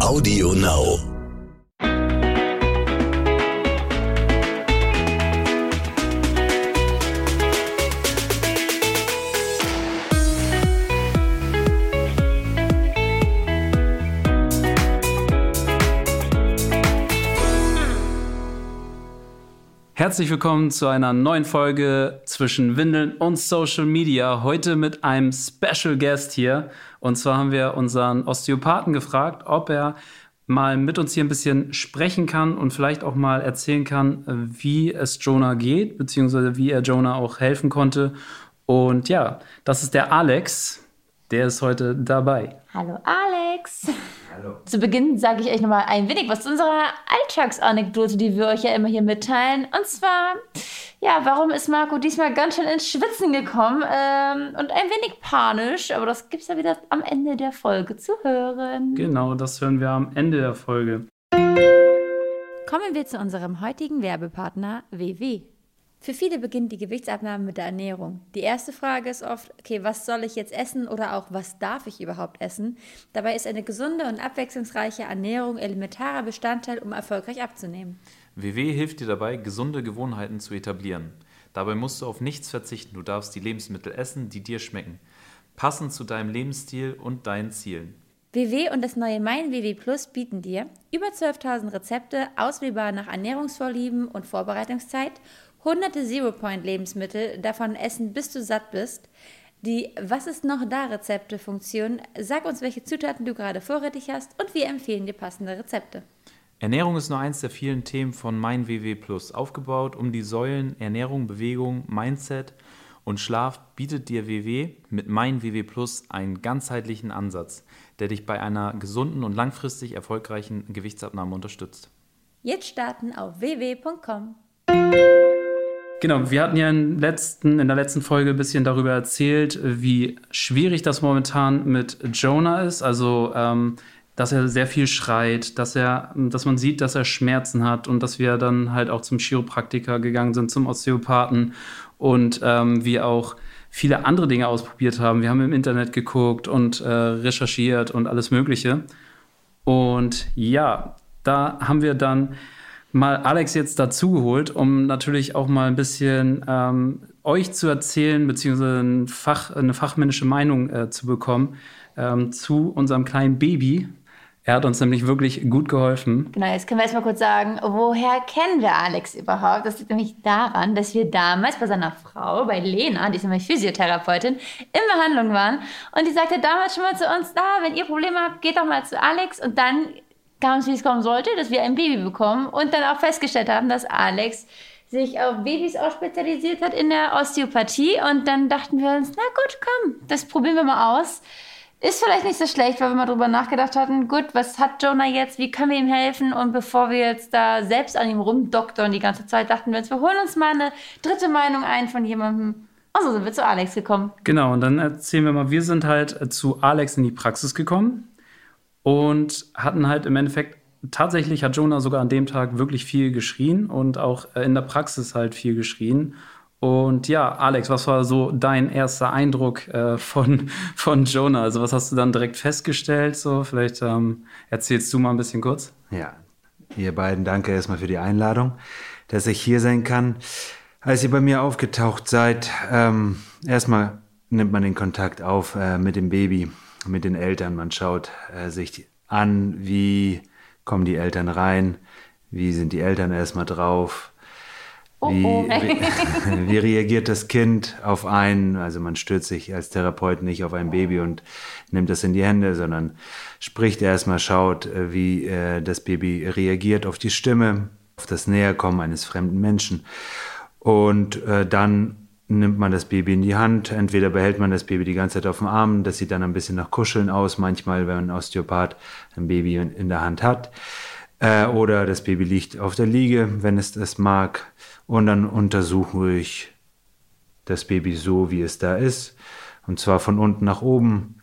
Audio Now. Herzlich willkommen zu einer neuen Folge zwischen Windeln und Social Media. Heute mit einem Special Guest hier. Und zwar haben wir unseren Osteopathen gefragt, ob er mal mit uns hier ein bisschen sprechen kann und vielleicht auch mal erzählen kann, wie es Jonah geht, beziehungsweise wie er Jonah auch helfen konnte. Und ja, das ist der Alex. Der ist heute dabei. Hallo Alex. Hallo. Zu Beginn sage ich euch nochmal ein wenig was zu unserer Alltagsanekdote, die wir euch ja immer hier mitteilen. Und zwar, ja, warum ist Marco diesmal ganz schön ins Schwitzen gekommen ähm, und ein wenig panisch, aber das gibt es ja wieder am Ende der Folge zu hören. Genau, das hören wir am Ende der Folge. Kommen wir zu unserem heutigen Werbepartner WW. Für viele beginnt die Gewichtsabnahme mit der Ernährung. Die erste Frage ist oft, okay, was soll ich jetzt essen oder auch was darf ich überhaupt essen? Dabei ist eine gesunde und abwechslungsreiche Ernährung elementarer Bestandteil, um erfolgreich abzunehmen. WW hilft dir dabei, gesunde Gewohnheiten zu etablieren. Dabei musst du auf nichts verzichten. Du darfst die Lebensmittel essen, die dir schmecken, passend zu deinem Lebensstil und deinen Zielen. WW und das neue Mein WW Plus bieten dir über 12.000 Rezepte, auswählbar nach Ernährungsvorlieben und Vorbereitungszeit hunderte Zero-Point-Lebensmittel davon essen, bis du satt bist. Die Was ist noch da Rezepte Funktion. Sag uns, welche Zutaten du gerade vorrätig hast und wir empfehlen dir passende Rezepte. Ernährung ist nur eins der vielen Themen von Mein WW Plus. Aufgebaut um die Säulen Ernährung, Bewegung, Mindset und Schlaf bietet dir WW mit Mein WW Plus einen ganzheitlichen Ansatz, der dich bei einer gesunden und langfristig erfolgreichen Gewichtsabnahme unterstützt. Jetzt starten auf www.com. Genau, wir hatten ja in, letzten, in der letzten Folge ein bisschen darüber erzählt, wie schwierig das momentan mit Jonah ist. Also, ähm, dass er sehr viel schreit, dass er, dass man sieht, dass er Schmerzen hat und dass wir dann halt auch zum Chiropraktiker gegangen sind, zum Osteopathen und ähm, wir auch viele andere Dinge ausprobiert haben. Wir haben im Internet geguckt und äh, recherchiert und alles Mögliche. Und ja, da haben wir dann mal Alex jetzt dazugeholt, um natürlich auch mal ein bisschen ähm, euch zu erzählen, beziehungsweise ein Fach, eine fachmännische Meinung äh, zu bekommen ähm, zu unserem kleinen Baby. Er hat uns nämlich wirklich gut geholfen. Genau, jetzt können wir erstmal kurz sagen, woher kennen wir Alex überhaupt? Das liegt nämlich daran, dass wir damals bei seiner Frau, bei Lena, die ist nämlich Physiotherapeutin, in Behandlung waren. Und die sagte damals schon mal zu uns, da, wenn ihr Probleme habt, geht doch mal zu Alex. Und dann kam es, wie es kommen sollte, dass wir ein Baby bekommen und dann auch festgestellt haben, dass Alex sich auf Babys auch spezialisiert hat in der Osteopathie. Und dann dachten wir uns, na gut, komm, das probieren wir mal aus. Ist vielleicht nicht so schlecht, weil wir mal drüber nachgedacht hatten, gut, was hat Jonah jetzt, wie können wir ihm helfen? Und bevor wir jetzt da selbst an ihm rumdoktern die ganze Zeit, dachten wir uns, wir holen uns mal eine dritte Meinung ein von jemandem. Und so sind wir zu Alex gekommen. Genau, und dann erzählen wir mal, wir sind halt zu Alex in die Praxis gekommen und hatten halt im Endeffekt, tatsächlich hat Jonah sogar an dem Tag wirklich viel geschrien und auch äh, in der Praxis halt viel geschrien. Und ja, Alex, was war so dein erster Eindruck äh, von, von Jonah? Also was hast du dann direkt festgestellt? So, vielleicht ähm, erzählst du mal ein bisschen kurz. Ja, ihr beiden danke erstmal für die Einladung, dass ich hier sein kann. Als ihr bei mir aufgetaucht seid, ähm, erstmal nimmt man den Kontakt auf äh, mit dem Baby mit den Eltern. Man schaut äh, sich an, wie kommen die Eltern rein, wie sind die Eltern erstmal drauf, wie, oh oh. wie, wie, reagiert das Kind auf einen? Also man stürzt sich als Therapeut nicht auf ein Baby und nimmt das in die Hände, sondern spricht erstmal, schaut, äh, wie äh, das Baby reagiert auf die Stimme, auf das Näherkommen eines fremden Menschen. Und äh, dann nimmt man das Baby in die Hand. Entweder behält man das Baby die ganze Zeit auf dem Arm, das sieht dann ein bisschen nach Kuscheln aus, manchmal, wenn ein Osteopath ein Baby in der Hand hat. Äh, oder das Baby liegt auf der Liege, wenn es das mag. Und dann untersuche ich das Baby so, wie es da ist. Und zwar von unten nach oben.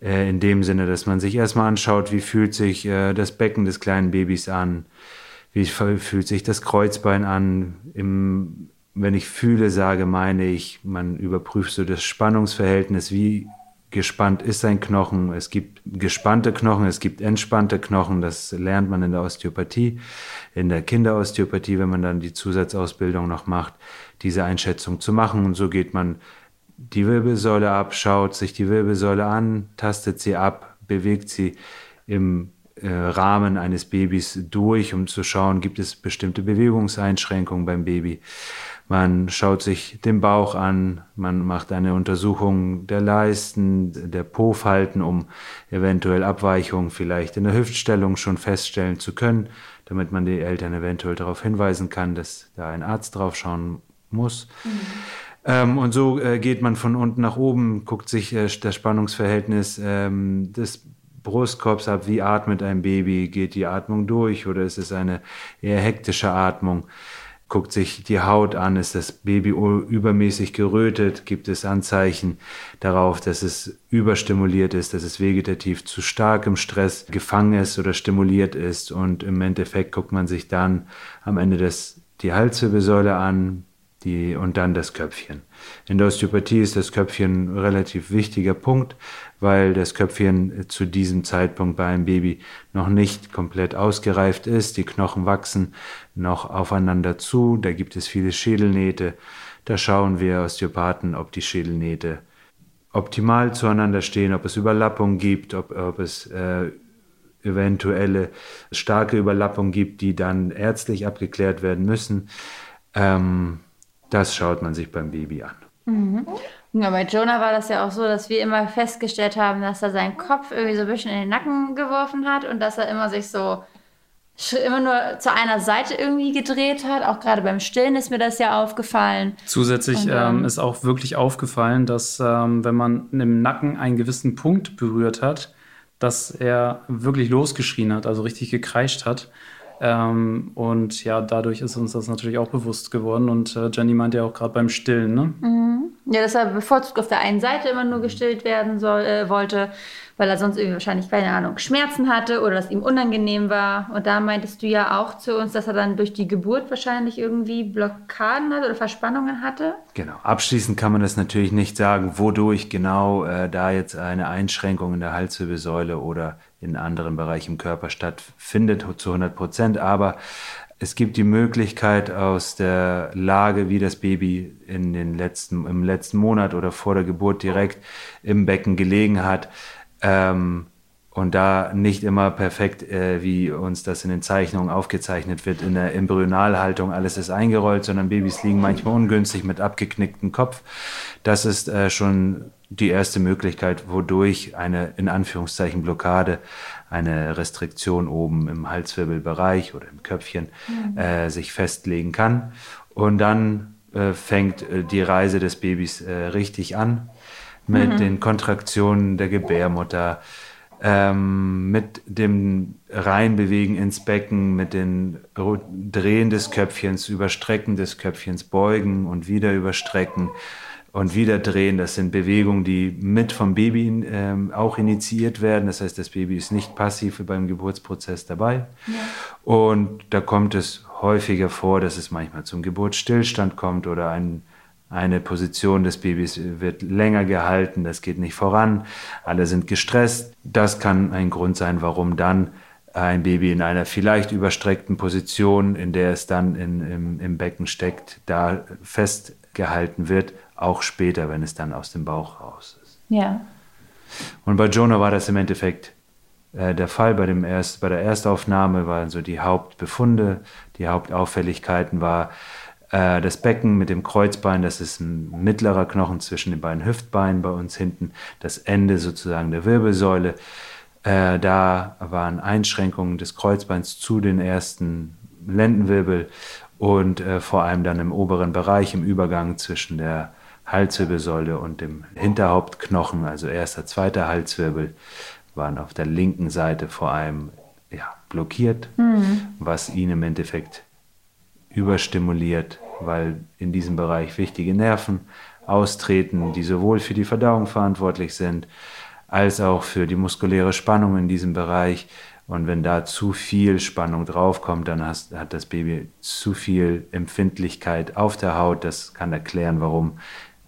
Äh, in dem Sinne, dass man sich erstmal anschaut, wie fühlt sich äh, das Becken des kleinen Babys an. Wie fühlt sich das Kreuzbein an im wenn ich fühle, sage, meine ich, man überprüft so das Spannungsverhältnis, wie gespannt ist ein Knochen. Es gibt gespannte Knochen, es gibt entspannte Knochen. Das lernt man in der Osteopathie, in der Kinderosteopathie, wenn man dann die Zusatzausbildung noch macht, diese Einschätzung zu machen. Und so geht man die Wirbelsäule ab, schaut sich die Wirbelsäule an, tastet sie ab, bewegt sie im äh, Rahmen eines Babys durch, um zu schauen, gibt es bestimmte Bewegungseinschränkungen beim Baby. Man schaut sich den Bauch an, man macht eine Untersuchung der Leisten, der Po-Falten, um eventuell Abweichungen vielleicht in der Hüftstellung schon feststellen zu können, damit man die Eltern eventuell darauf hinweisen kann, dass da ein Arzt drauf schauen muss. Mhm. Ähm, und so äh, geht man von unten nach oben, guckt sich äh, das Spannungsverhältnis ähm, des Brustkorbs ab, wie atmet ein Baby, geht die Atmung durch oder ist es eine eher hektische Atmung? Guckt sich die Haut an, ist das Baby übermäßig gerötet, gibt es Anzeichen darauf, dass es überstimuliert ist, dass es vegetativ zu stark im Stress gefangen ist oder stimuliert ist. Und im Endeffekt guckt man sich dann am Ende des, die Halswirbelsäule an, die, und dann das Köpfchen. In der Osteopathie ist das Köpfchen ein relativ wichtiger Punkt, weil das Köpfchen zu diesem Zeitpunkt bei einem Baby noch nicht komplett ausgereift ist. Die Knochen wachsen noch aufeinander zu, da gibt es viele Schädelnähte. Da schauen wir Osteopathen, ob die Schädelnähte optimal zueinander stehen, ob es Überlappungen gibt, ob, ob es äh, eventuelle starke Überlappungen gibt, die dann ärztlich abgeklärt werden müssen. Ähm, das schaut man sich beim Baby an. Mhm. Ja, bei Jonah war das ja auch so, dass wir immer festgestellt haben, dass er seinen Kopf irgendwie so ein bisschen in den Nacken geworfen hat und dass er immer sich so immer nur zu einer Seite irgendwie gedreht hat. Auch gerade beim Stillen ist mir das ja aufgefallen. Zusätzlich und, ähm, ähm, ist auch wirklich aufgefallen, dass ähm, wenn man im Nacken einen gewissen Punkt berührt hat, dass er wirklich losgeschrien hat, also richtig gekreischt hat. Ähm, und ja, dadurch ist uns das natürlich auch bewusst geworden. Und äh, Jenny meint ja auch gerade beim Stillen, ne? Mhm. Ja, dass er bevorzugt auf der einen Seite immer nur gestillt werden soll, äh, wollte, weil er sonst irgendwie wahrscheinlich, keine Ahnung, Schmerzen hatte oder dass ihm unangenehm war. Und da meintest du ja auch zu uns, dass er dann durch die Geburt wahrscheinlich irgendwie Blockaden hatte oder Verspannungen hatte. Genau. Abschließend kann man das natürlich nicht sagen, wodurch genau äh, da jetzt eine Einschränkung in der Halswirbelsäule oder in anderen Bereichen im Körper stattfindet zu 100 Prozent. Aber es gibt die Möglichkeit aus der Lage, wie das Baby in den letzten, im letzten Monat oder vor der Geburt direkt im Becken gelegen hat, ähm, und da nicht immer perfekt, äh, wie uns das in den Zeichnungen aufgezeichnet wird, in der Embryonalhaltung, alles ist eingerollt, sondern Babys liegen manchmal ungünstig mit abgeknicktem Kopf. Das ist äh, schon die erste Möglichkeit, wodurch eine in Anführungszeichen Blockade, eine Restriktion oben im Halswirbelbereich oder im Köpfchen mhm. äh, sich festlegen kann. Und dann äh, fängt äh, die Reise des Babys äh, richtig an mit mhm. den Kontraktionen der Gebärmutter, ähm, mit dem Reinbewegen ins Becken, mit dem Drehen des Köpfchens, Überstrecken des Köpfchens, Beugen und wieder überstrecken und wieder drehen. Das sind Bewegungen, die mit vom Baby ähm, auch initiiert werden. Das heißt, das Baby ist nicht passiv beim Geburtsprozess dabei. Ja. Und da kommt es häufiger vor, dass es manchmal zum Geburtsstillstand kommt oder ein eine Position des Babys wird länger gehalten, das geht nicht voran, alle sind gestresst. Das kann ein Grund sein, warum dann ein Baby in einer vielleicht überstreckten Position, in der es dann in, im, im Becken steckt, da festgehalten wird, auch später, wenn es dann aus dem Bauch raus ist. Ja. Und bei Jonah war das im Endeffekt äh, der Fall. Bei, dem Erst, bei der Erstaufnahme waren so die Hauptbefunde, die Hauptauffälligkeiten war, das Becken mit dem Kreuzbein, das ist ein mittlerer Knochen zwischen den beiden Hüftbeinen bei uns hinten, das Ende sozusagen der Wirbelsäule. Äh, da waren Einschränkungen des Kreuzbeins zu den ersten Lendenwirbel und äh, vor allem dann im oberen Bereich im Übergang zwischen der Halswirbelsäule und dem Hinterhauptknochen, also erster, zweiter Halswirbel, waren auf der linken Seite vor allem ja, blockiert, mhm. was ihn im Endeffekt überstimuliert, weil in diesem Bereich wichtige Nerven austreten, die sowohl für die Verdauung verantwortlich sind, als auch für die muskuläre Spannung in diesem Bereich. Und wenn da zu viel Spannung draufkommt, dann hast, hat das Baby zu viel Empfindlichkeit auf der Haut. Das kann erklären, warum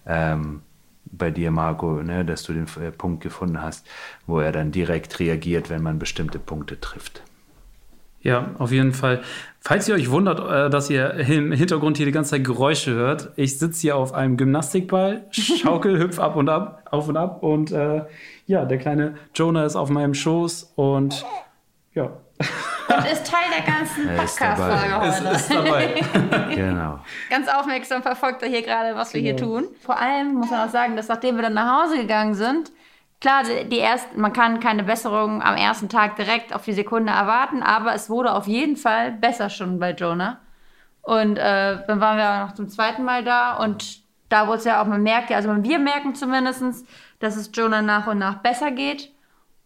ähm, bei dir, Marco, ne, dass du den äh, Punkt gefunden hast, wo er dann direkt reagiert, wenn man bestimmte Punkte trifft. Ja, auf jeden Fall. Falls ihr euch wundert, äh, dass ihr im Hintergrund hier die ganze Zeit Geräusche hört, ich sitze hier auf einem Gymnastikball, schaukel, hüpf ab und ab, auf und ab und äh, ja, der kleine Jonah ist auf meinem Schoß und ja. Und ist Teil der ganzen Podcast-Folge heute. Ist, ist dabei. genau. Ganz aufmerksam verfolgt er hier gerade, was wir hier tun. Vor allem muss man auch sagen, dass nachdem wir dann nach Hause gegangen sind, Klar, die ersten, man kann keine Besserung am ersten Tag direkt auf die Sekunde erwarten, aber es wurde auf jeden Fall besser schon bei Jonah. Und äh, dann waren wir auch noch zum zweiten Mal da und da wurde es ja auch, man merkt ja, also wir merken zumindest, dass es Jonah nach und nach besser geht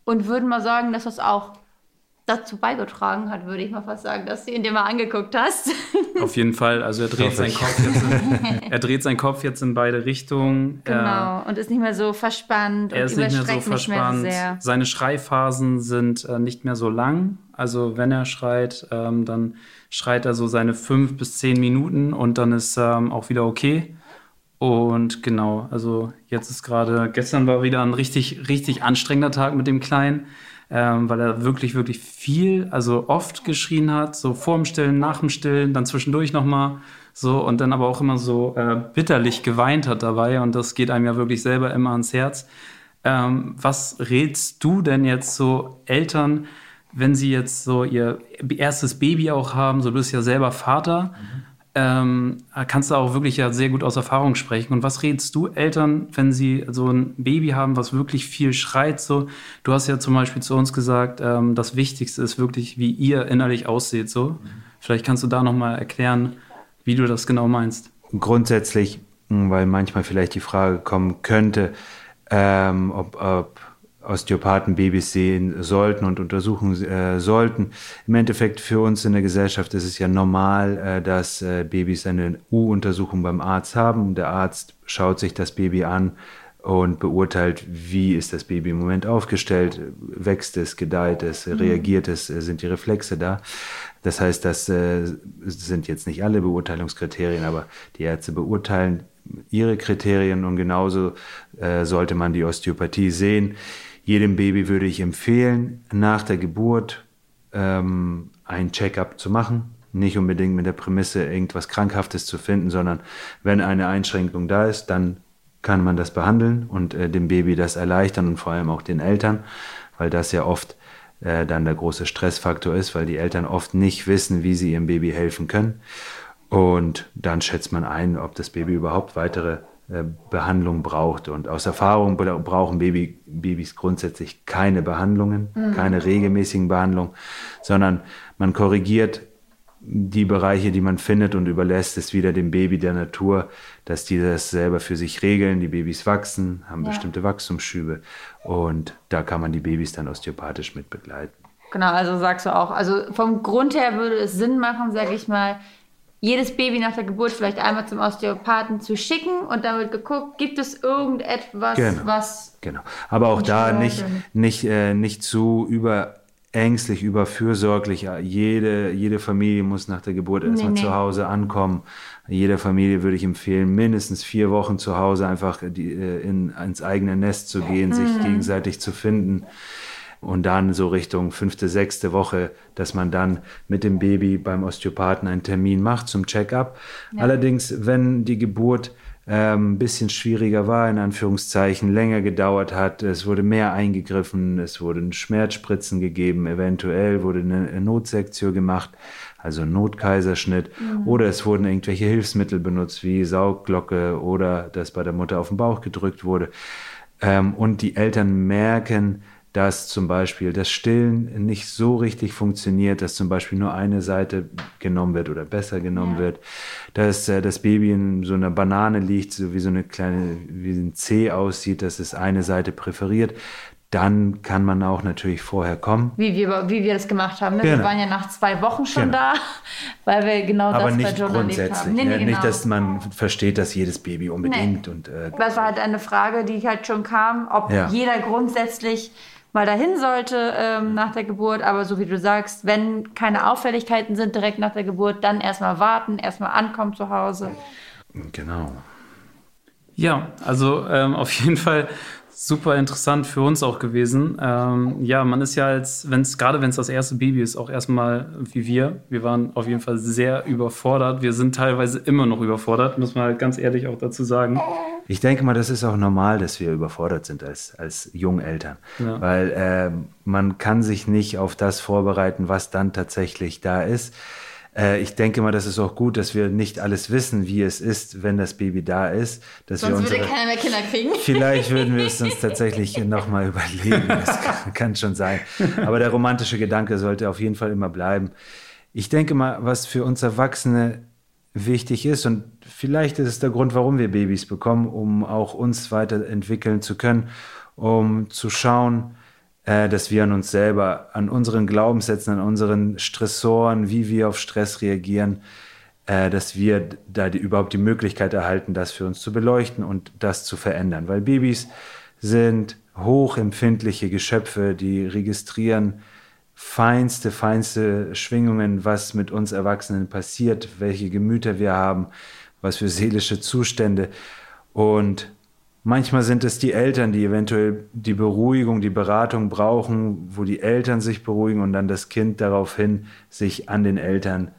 und würden mal sagen, dass das auch dazu beigetragen hat, würde ich mal fast sagen, dass du ihn dir mal angeguckt hast. Auf jeden Fall. Also er dreht, seinen Kopf, jetzt in, er dreht seinen Kopf jetzt in beide Richtungen. Genau. und ist nicht mehr so verspannt. Er ist nicht mehr so verspannt. Mehr so Seine Schreiphasen sind äh, nicht mehr so lang. Also wenn er schreit, ähm, dann schreit er so seine fünf bis zehn Minuten und dann ist ähm, auch wieder okay. Und genau, also jetzt ist gerade, gestern war wieder ein richtig, richtig anstrengender Tag mit dem Kleinen ähm, weil er wirklich, wirklich viel, also oft geschrien hat, so vor dem Stillen, nach dem Stillen, dann zwischendurch nochmal so und dann aber auch immer so äh, bitterlich geweint hat dabei und das geht einem ja wirklich selber immer ans Herz. Ähm, was rätst du denn jetzt so Eltern, wenn sie jetzt so ihr erstes Baby auch haben, so du bist ja selber Vater, mhm ähm, kannst du auch wirklich ja sehr gut aus Erfahrung sprechen. Und was rätst du Eltern, wenn sie so ein Baby haben, was wirklich viel schreit? So, du hast ja zum Beispiel zu uns gesagt, ähm, das Wichtigste ist wirklich, wie ihr innerlich ausseht. So, mhm. vielleicht kannst du da noch mal erklären, wie du das genau meinst. Grundsätzlich, weil manchmal vielleicht die Frage kommen könnte, ähm, ob, ob Osteopathen Babys sehen sollten und untersuchen äh, sollten. Im Endeffekt für uns in der Gesellschaft ist es ja normal, äh, dass äh, Babys eine U-Untersuchung beim Arzt haben. Der Arzt schaut sich das Baby an und beurteilt, wie ist das Baby im Moment aufgestellt, wächst es, gedeiht es, mhm. reagiert es, sind die Reflexe da. Das heißt, das äh, sind jetzt nicht alle Beurteilungskriterien, aber die Ärzte beurteilen ihre Kriterien und genauso äh, sollte man die Osteopathie sehen. Jedem Baby würde ich empfehlen, nach der Geburt ähm, ein Checkup zu machen. Nicht unbedingt mit der Prämisse, irgendwas Krankhaftes zu finden, sondern wenn eine Einschränkung da ist, dann kann man das behandeln und äh, dem Baby das erleichtern und vor allem auch den Eltern, weil das ja oft äh, dann der große Stressfaktor ist, weil die Eltern oft nicht wissen, wie sie ihrem Baby helfen können. Und dann schätzt man ein, ob das Baby überhaupt weitere Behandlung braucht. Und aus Erfahrung brauchen Baby, Babys grundsätzlich keine Behandlungen, mhm. keine regelmäßigen Behandlungen, sondern man korrigiert die Bereiche, die man findet und überlässt es wieder dem Baby der Natur, dass die das selber für sich regeln. Die Babys wachsen, haben ja. bestimmte Wachstumsschübe und da kann man die Babys dann osteopathisch mit begleiten. Genau, also sagst du auch, also vom Grund her würde es Sinn machen, sage ich mal, jedes Baby nach der Geburt vielleicht einmal zum Osteopathen zu schicken und dann wird geguckt, gibt es irgendetwas, genau. was. Genau. Aber auch da nicht, nicht, äh, nicht zu überängstlich, überfürsorglich. Jede, jede Familie muss nach der Geburt erstmal nee, nee. zu Hause ankommen. Jeder Familie würde ich empfehlen, mindestens vier Wochen zu Hause einfach die, äh, in, ins eigene Nest zu gehen, mhm. sich gegenseitig zu finden und dann so Richtung fünfte, sechste Woche, dass man dann mit dem Baby beim Osteopathen einen Termin macht zum Check-up. Ja. Allerdings, wenn die Geburt ähm, ein bisschen schwieriger war, in Anführungszeichen, länger gedauert hat, es wurde mehr eingegriffen, es wurden Schmerzspritzen gegeben, eventuell wurde eine Notsektion gemacht, also ein Notkaiserschnitt, mhm. oder es wurden irgendwelche Hilfsmittel benutzt, wie Saugglocke oder das bei der Mutter auf den Bauch gedrückt wurde. Ähm, und die Eltern merken, dass zum Beispiel das Stillen nicht so richtig funktioniert, dass zum Beispiel nur eine Seite genommen wird oder besser genommen ja. wird, dass äh, das Baby in so einer Banane liegt, so wie so eine kleine, wie ein C aussieht, dass es eine Seite präferiert. Dann kann man auch natürlich vorher kommen. Wie wir, wie wir das gemacht haben. Ne? Genau. Wir waren ja nach zwei Wochen schon genau. da, weil wir genau Aber das nicht bei John grundsätzlich. Haben. Nee, nee, genau. Nicht, dass man versteht, dass jedes Baby unbedingt. Nee. Und, äh, das war halt eine Frage, die halt schon kam, ob ja. jeder grundsätzlich mal dahin sollte ähm, nach der Geburt. Aber so wie du sagst, wenn keine Auffälligkeiten sind direkt nach der Geburt, dann erstmal warten, erstmal ankommen zu Hause. Genau. Ja, also ähm, auf jeden Fall super interessant für uns auch gewesen. Ähm, ja, man ist ja als, wenn es gerade wenn es das erste Baby ist, auch erstmal wie wir. Wir waren auf jeden Fall sehr überfordert. Wir sind teilweise immer noch überfordert, muss man halt ganz ehrlich auch dazu sagen. Ich denke mal, das ist auch normal, dass wir überfordert sind als, als Jungeltern. Ja. Weil äh, man kann sich nicht auf das vorbereiten, was dann tatsächlich da ist. Äh, ich denke mal, das ist auch gut, dass wir nicht alles wissen, wie es ist, wenn das Baby da ist. Dass Sonst wir unsere, würde keiner mehr Kinder kriegen. Vielleicht würden wir es uns tatsächlich nochmal überlegen. Das kann, kann schon sein. Aber der romantische Gedanke sollte auf jeden Fall immer bleiben. Ich denke mal, was für uns Erwachsene wichtig ist. Und vielleicht ist es der Grund, warum wir Babys bekommen, um auch uns weiterentwickeln zu können, um zu schauen, äh, dass wir an uns selber, an unseren Glaubenssätzen, an unseren Stressoren, wie wir auf Stress reagieren, äh, dass wir da die, überhaupt die Möglichkeit erhalten, das für uns zu beleuchten und das zu verändern. Weil Babys sind hochempfindliche Geschöpfe, die registrieren feinste, feinste Schwingungen, was mit uns Erwachsenen passiert, welche Gemüter wir haben, was für seelische Zustände. Und manchmal sind es die Eltern, die eventuell die Beruhigung, die Beratung brauchen, wo die Eltern sich beruhigen und dann das Kind daraufhin sich an den Eltern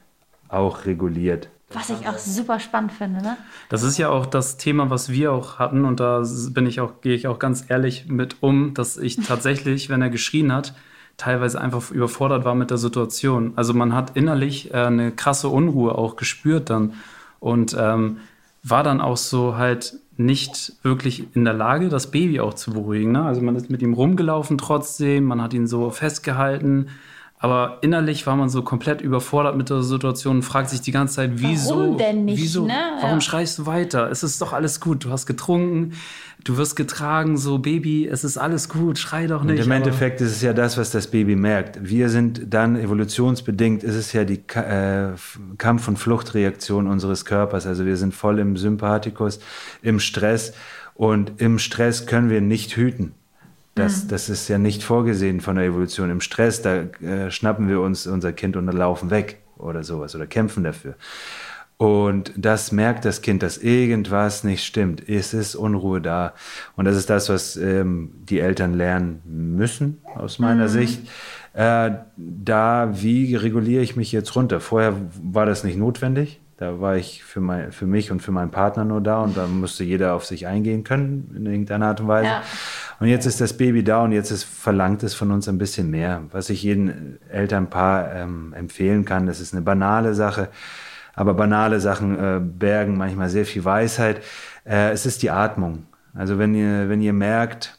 auch reguliert. Was ich auch super spannend finde, ne? Das ist ja auch das Thema, was wir auch hatten und da bin ich auch, gehe ich auch ganz ehrlich mit um, dass ich tatsächlich, wenn er geschrien hat, teilweise einfach überfordert war mit der Situation. Also man hat innerlich äh, eine krasse Unruhe auch gespürt dann und ähm, war dann auch so halt nicht wirklich in der Lage, das Baby auch zu beruhigen. Ne? Also man ist mit ihm rumgelaufen trotzdem, man hat ihn so festgehalten, aber innerlich war man so komplett überfordert mit der Situation und fragt sich die ganze Zeit, wieso, warum denn nicht, wieso, ne? warum ja. schreist du weiter? Es ist doch alles gut, du hast getrunken, du wirst getragen, so Baby, es ist alles gut, schrei doch nicht. Und im Endeffekt ist es ja das, was das Baby merkt. Wir sind dann evolutionsbedingt, ist es ja die äh, Kampf- und Fluchtreaktion unseres Körpers. Also wir sind voll im Sympathikus, im Stress und im Stress können wir nicht hüten. Das, mhm. das ist ja nicht vorgesehen von der Evolution. Im Stress, da äh, schnappen wir uns unser Kind und laufen weg oder sowas oder kämpfen dafür. Und das merkt das Kind, dass irgendwas nicht stimmt. Es ist Unruhe da. Und das ist das, was ähm, die Eltern lernen müssen, aus meiner mhm. Sicht. Äh, da, wie reguliere ich mich jetzt runter? Vorher war das nicht notwendig. Da war ich für, mein, für mich und für meinen Partner nur da und da musste jeder auf sich eingehen können, in irgendeiner Art und Weise. Ja. Und jetzt ist das Baby da und jetzt ist, verlangt es von uns ein bisschen mehr. Was ich jedem Elternpaar ähm, empfehlen kann, das ist eine banale Sache aber banale Sachen äh, bergen manchmal sehr viel Weisheit. Äh, es ist die Atmung. Also wenn ihr, wenn ihr merkt,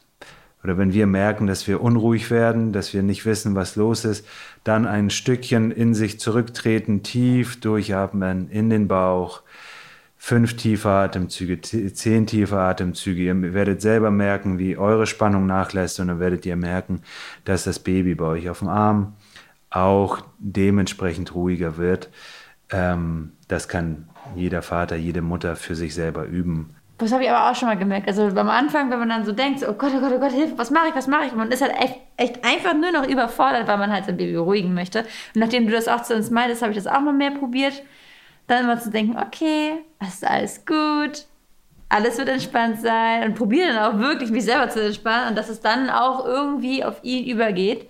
oder wenn wir merken, dass wir unruhig werden, dass wir nicht wissen, was los ist, dann ein Stückchen in sich zurücktreten, tief durchatmen in den Bauch, fünf tiefe Atemzüge, zehn tiefe Atemzüge. Ihr werdet selber merken, wie eure Spannung nachlässt und dann werdet ihr merken, dass das Baby bei euch auf dem Arm auch dementsprechend ruhiger wird. Ähm, das kann jeder Vater, jede Mutter für sich selber üben. Das habe ich aber auch schon mal gemerkt. Also am Anfang, wenn man dann so denkt, so, oh Gott, oh Gott, oh Gott, Hilfe, was mache ich, was mache ich? Und man ist halt echt, echt, einfach nur noch überfordert, weil man halt sein Baby beruhigen möchte. Und nachdem du das auch zu uns meintest, habe ich das auch mal mehr probiert. Dann mal zu denken, okay, es ist alles gut, alles wird entspannt sein und probiere dann auch wirklich mich selber zu entspannen und dass es dann auch irgendwie auf ihn übergeht.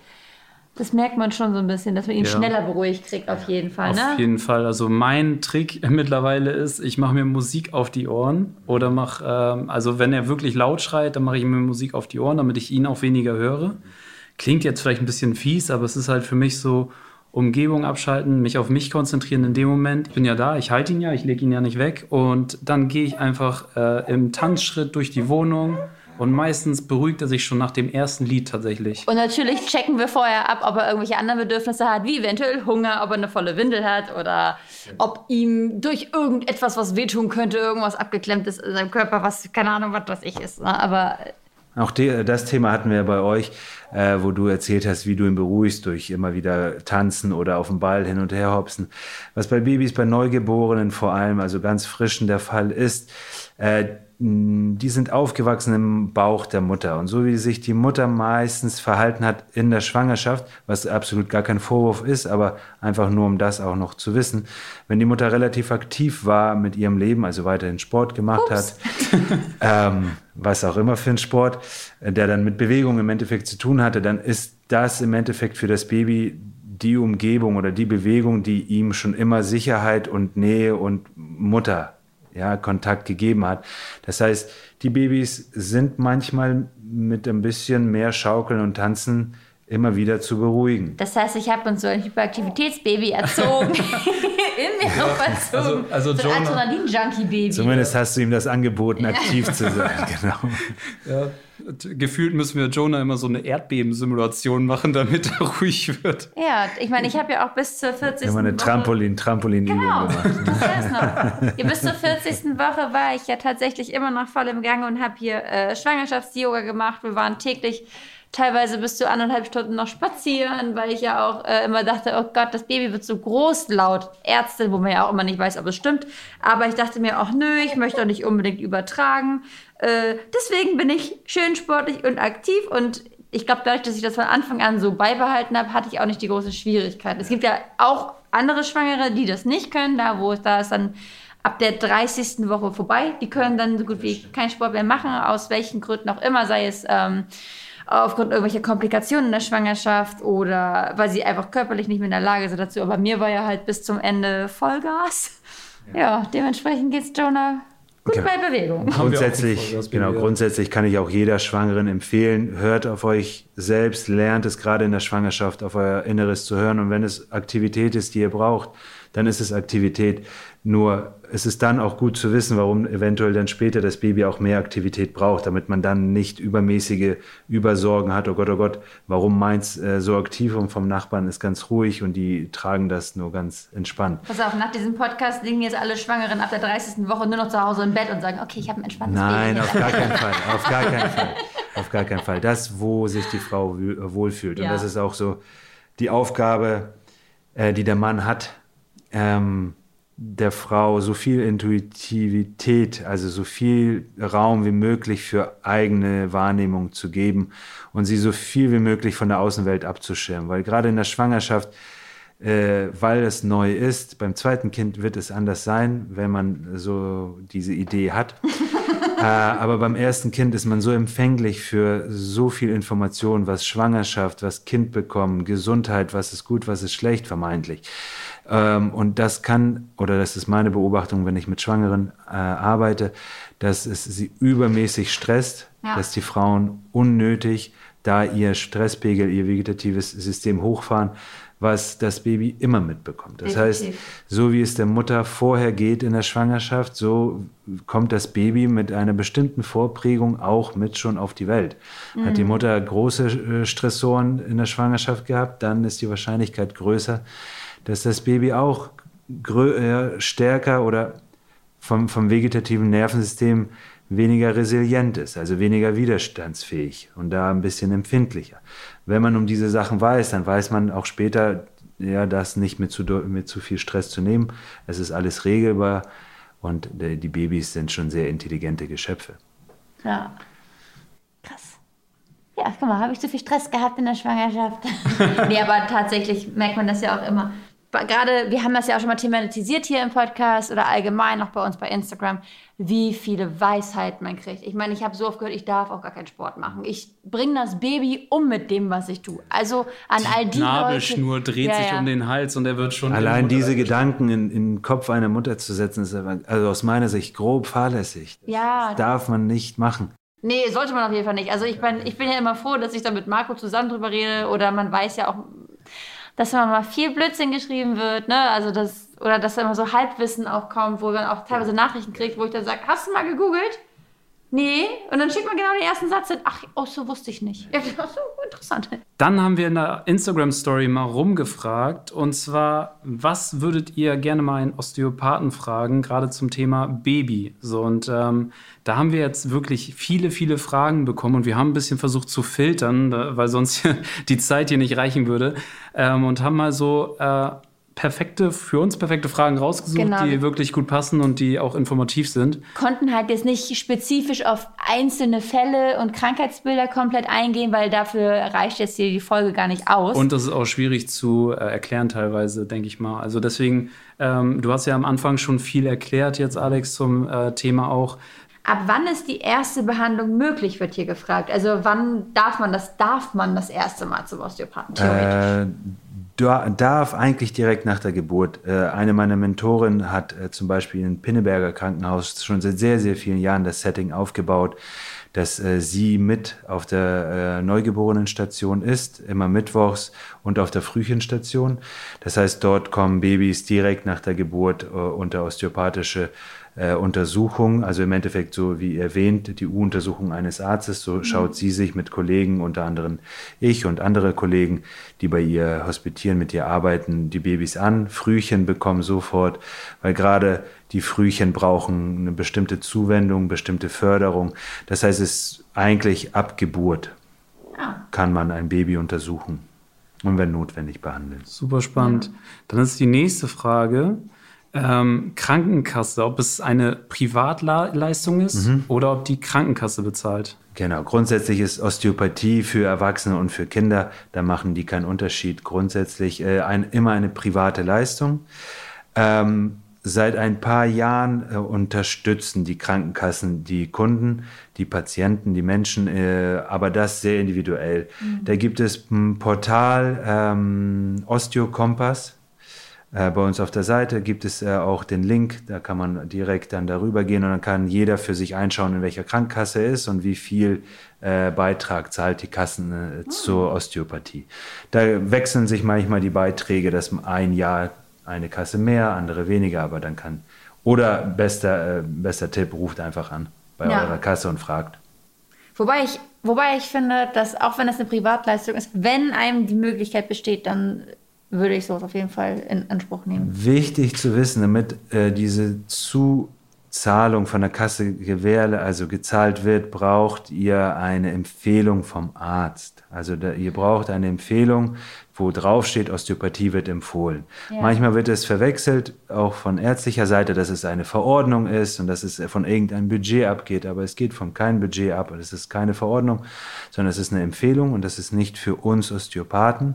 Das merkt man schon so ein bisschen, dass man ihn ja. schneller beruhigt kriegt, auf jeden Fall. Auf ne? jeden Fall. Also mein Trick mittlerweile ist, ich mache mir Musik auf die Ohren oder mache, ähm, also wenn er wirklich laut schreit, dann mache ich mir Musik auf die Ohren, damit ich ihn auch weniger höre. Klingt jetzt vielleicht ein bisschen fies, aber es ist halt für mich so, Umgebung abschalten, mich auf mich konzentrieren in dem Moment. Ich bin ja da, ich halte ihn ja, ich lege ihn ja nicht weg und dann gehe ich einfach äh, im Tanzschritt durch die Wohnung und meistens beruhigt er sich schon nach dem ersten Lied tatsächlich. Und natürlich checken wir vorher ab, ob er irgendwelche anderen Bedürfnisse hat, wie eventuell Hunger, ob er eine volle Windel hat oder ob ihm durch irgendetwas, was wehtun könnte, irgendwas abgeklemmt ist in seinem Körper, was keine Ahnung, was das ich ist. Ne? Aber auch die, das Thema hatten wir bei euch, äh, wo du erzählt hast, wie du ihn beruhigst durch immer wieder tanzen oder auf dem Ball hin und her hopsen. Was bei Babys, bei Neugeborenen vor allem, also ganz frischen der Fall ist, äh, die sind aufgewachsen im Bauch der Mutter. Und so wie sich die Mutter meistens verhalten hat in der Schwangerschaft, was absolut gar kein Vorwurf ist, aber einfach nur um das auch noch zu wissen, wenn die Mutter relativ aktiv war mit ihrem Leben, also weiterhin Sport gemacht Ups. hat, ähm, was auch immer für ein Sport, der dann mit Bewegung im Endeffekt zu tun hatte, dann ist das im Endeffekt für das Baby die Umgebung oder die Bewegung, die ihm schon immer Sicherheit und Nähe und Mutter ja, Kontakt gegeben hat. Das heißt, die Babys sind manchmal mit ein bisschen mehr Schaukeln und Tanzen immer wieder zu beruhigen. Das heißt, ich habe uns so ein Hyperaktivitätsbaby erzogen. mir ja, erzogen. Also, also so ein Adrenalin-Junkie-Baby. Zumindest hast du ihm das angeboten, aktiv zu sein. Genau. Ja, gefühlt müssen wir Jonah immer so eine Erdbebensimulation machen, damit er ruhig wird. Ja, ich meine, ich habe ja auch bis zur 40. Immer eine Trampolin, Trampolin genau. gemacht. noch. Ja, bis zur 40. Woche war ich ja tatsächlich immer noch voll im Gange und habe hier äh, Schwangerschafts-Yoga gemacht. Wir waren täglich teilweise bis zu anderthalb Stunden noch spazieren, weil ich ja auch äh, immer dachte, oh Gott, das Baby wird so groß, laut Ärzte, wo man ja auch immer nicht weiß, ob es stimmt. Aber ich dachte mir auch, nö, ich möchte auch nicht unbedingt übertragen. Äh, deswegen bin ich schön sportlich und aktiv und ich glaube, dadurch, dass ich das von Anfang an so beibehalten habe, hatte ich auch nicht die große Schwierigkeit. Es gibt ja auch andere Schwangere, die das nicht können, da wo es da ist dann ab der 30. Woche vorbei. Die können dann so gut wie keinen Sport mehr machen, aus welchen Gründen auch immer, sei es ähm, aufgrund irgendwelcher Komplikationen in der Schwangerschaft oder weil sie einfach körperlich nicht mehr in der Lage sind dazu. Aber mir war ja halt bis zum Ende Vollgas. Ja, ja dementsprechend geht's Jonah gut genau. bei Bewegung. Grundsätzlich, genau, grundsätzlich kann ich auch jeder Schwangeren empfehlen, hört auf euch selbst, lernt es gerade in der Schwangerschaft auf euer Inneres zu hören und wenn es Aktivität ist, die ihr braucht, dann ist es Aktivität. Nur es ist dann auch gut zu wissen, warum eventuell dann später das Baby auch mehr Aktivität braucht, damit man dann nicht übermäßige Übersorgen hat. Oh Gott, oh Gott, warum meins äh, so aktiv und vom Nachbarn ist ganz ruhig und die tragen das nur ganz entspannt. Pass auf, nach diesem Podcast liegen jetzt alle Schwangeren ab der 30. Woche nur noch zu Hause im Bett und sagen, okay, ich habe ein entspanntes Nein, Baby. Nein, auf gar keinen Fall, auf gar keinen Fall. Auf gar keinen Fall. Das, wo sich die Frau wohlfühlt. Und ja. das ist auch so die Aufgabe, äh, die der Mann hat. Ähm, der Frau so viel Intuitivität, also so viel Raum wie möglich für eigene Wahrnehmung zu geben und sie so viel wie möglich von der Außenwelt abzuschirmen. Weil gerade in der Schwangerschaft, äh, weil es neu ist, beim zweiten Kind wird es anders sein, wenn man so diese Idee hat. äh, aber beim ersten Kind ist man so empfänglich für so viel Information, was Schwangerschaft, was Kind bekommen, Gesundheit, was ist gut, was ist schlecht, vermeintlich ähm, und das kann, oder das ist meine Beobachtung, wenn ich mit Schwangeren äh, arbeite, dass es sie übermäßig stresst, ja. dass die Frauen unnötig da ihr Stresspegel, ihr vegetatives System hochfahren, was das Baby immer mitbekommt. Das Definitiv. heißt, so wie es der Mutter vorher geht in der Schwangerschaft, so kommt das Baby mit einer bestimmten Vorprägung auch mit schon auf die Welt. Mhm. Hat die mhm. Mutter große äh, Stressoren in der Schwangerschaft gehabt, dann ist die Wahrscheinlichkeit größer, dass das Baby auch äh, stärker oder vom, vom vegetativen Nervensystem weniger resilient ist, also weniger widerstandsfähig und da ein bisschen empfindlicher. Wenn man um diese Sachen weiß, dann weiß man auch später, ja, das nicht mit zu, mit zu viel Stress zu nehmen. Es ist alles regelbar und die Babys sind schon sehr intelligente Geschöpfe. Ja, krass. Ja, guck mal, habe ich zu viel Stress gehabt in der Schwangerschaft? nee, aber tatsächlich merkt man das ja auch immer gerade, wir haben das ja auch schon mal thematisiert hier im Podcast oder allgemein auch bei uns bei Instagram, wie viele Weisheiten man kriegt. Ich meine, ich habe so oft gehört, ich darf auch gar keinen Sport machen. Ich bringe das Baby um mit dem, was ich tue. Also an die all die Nabelschnur Leute, dreht ja, sich ja. um den Hals und er wird schon. Allein diese Gedanken in, in, den Kopf einer Mutter zu setzen, ist also aus meiner Sicht grob fahrlässig. Das ja. darf man nicht machen. Nee, sollte man auf jeden Fall nicht. Also ich bin, ich bin ja immer froh, dass ich da mit Marco zusammen drüber rede oder man weiß ja auch, dass immer mal viel Blödsinn geschrieben wird, ne? Also das, oder dass da immer so Halbwissen auch kommt, wo man auch teilweise Nachrichten kriegt, wo ich dann sage, hast du mal gegoogelt? Nee. Und dann schickt man genau den ersten Satz hin. Ach, oh, so wusste ich nicht. Ja, ach so, interessant. Dann haben wir in der Instagram-Story mal rumgefragt. Und zwar, was würdet ihr gerne mal einen Osteopathen fragen, gerade zum Thema Baby? So, und ähm, da haben wir jetzt wirklich viele, viele Fragen bekommen. Und wir haben ein bisschen versucht zu filtern, weil sonst die Zeit hier nicht reichen würde. Ähm, und haben mal so. Äh, perfekte, für uns perfekte Fragen rausgesucht, Genau. die wirklich gut passen und die auch informativ sind. Konnten halt jetzt nicht spezifisch auf einzelne Fälle und Krankheitsbilder komplett eingehen, weil dafür reicht jetzt hier die Folge gar nicht aus. Und das ist auch schwierig zu äh, erklären teilweise, denke ich mal. Also deswegen, ähm, du hast ja am Anfang schon viel erklärt jetzt, Alex, zum äh, Thema auch. Ab wann ist die erste Behandlung möglich, wird hier gefragt. Also wann darf man das, darf man das erste Mal zum Osteopathen theoretisch? Äh, da- darf eigentlich direkt nach der Geburt. Äh, eine meiner Mentoren hat äh, zum Beispiel in Pinneberger Krankenhaus schon seit sehr, sehr vielen Jahren das Setting aufgebaut, dass äh, sie mit auf der Neugeborenenstation ist, immer mittwochs und auf der Frühchenstation. Das heißt, dort kommen Babys direkt nach der Geburt unter osteopathische äh, Untersuchung, also im Endeffekt so wie erwähnt, die U-Untersuchung eines Arztes, so schaut sie sich mit Kollegen, unter anderem ich und andere Kollegen, die bei ihr hospitieren, mit ihr arbeiten, die Babys an. Frühchen bekommen sofort, weil gerade die Frühchen brauchen eine bestimmte Zuwendung, bestimmte Förderung. Das heißt, es ist eigentlich ab Geburt kann man ein Baby untersuchen und wenn notwendig behandeln. Super spannend. Dann ist die nächste Frage. Ähm, Krankenkasse, ob es eine Privatleistung ist oder ob die Krankenkasse bezahlt. Genau, grundsätzlich ist Osteopathie für Erwachsene und für Kinder, da machen die keinen Unterschied. Grundsätzlich äh, ein, immer eine private Leistung. Ähm, seit ein paar Jahren äh, unterstützen die Krankenkassen die Kunden, die Patienten, die Menschen, äh, aber das sehr individuell. Da gibt es ein Portal ähm, Osteokompass. Äh, bei uns auf der Seite gibt es äh, auch den Link, da kann man direkt dann darüber gehen und dann kann jeder für sich einschauen, in welcher Krankenkasse er ist und wie viel äh, Beitrag zahlt die Kassen äh, zur Osteopathie. Da wechseln sich manchmal die Beiträge, dass ein Jahr eine Kasse mehr, andere weniger, aber dann kann. Oder bester, bester Tipp, ruft einfach an bei Ja. eurer Kasse und fragt. Wobei ich, wobei ich finde, dass auch wenn das eine Privatleistung ist, wenn einem die Möglichkeit besteht, dann würde ich sowas auf jeden Fall in Anspruch nehmen. Wichtig zu wissen, damit äh, diese Zuzahlung von der Kasse gewährle, also gezahlt wird, braucht ihr eine Empfehlung vom Arzt. Also da, ihr braucht eine Empfehlung, wo drauf steht, Osteopathie wird empfohlen. Ja. Manchmal wird es verwechselt, auch von ärztlicher Seite, dass es eine Verordnung ist und dass es von irgendeinem Budget abgeht, aber es geht von keinem Budget ab. Es ist keine Verordnung, sondern es ist eine Empfehlung und das ist nicht für uns Osteopathen,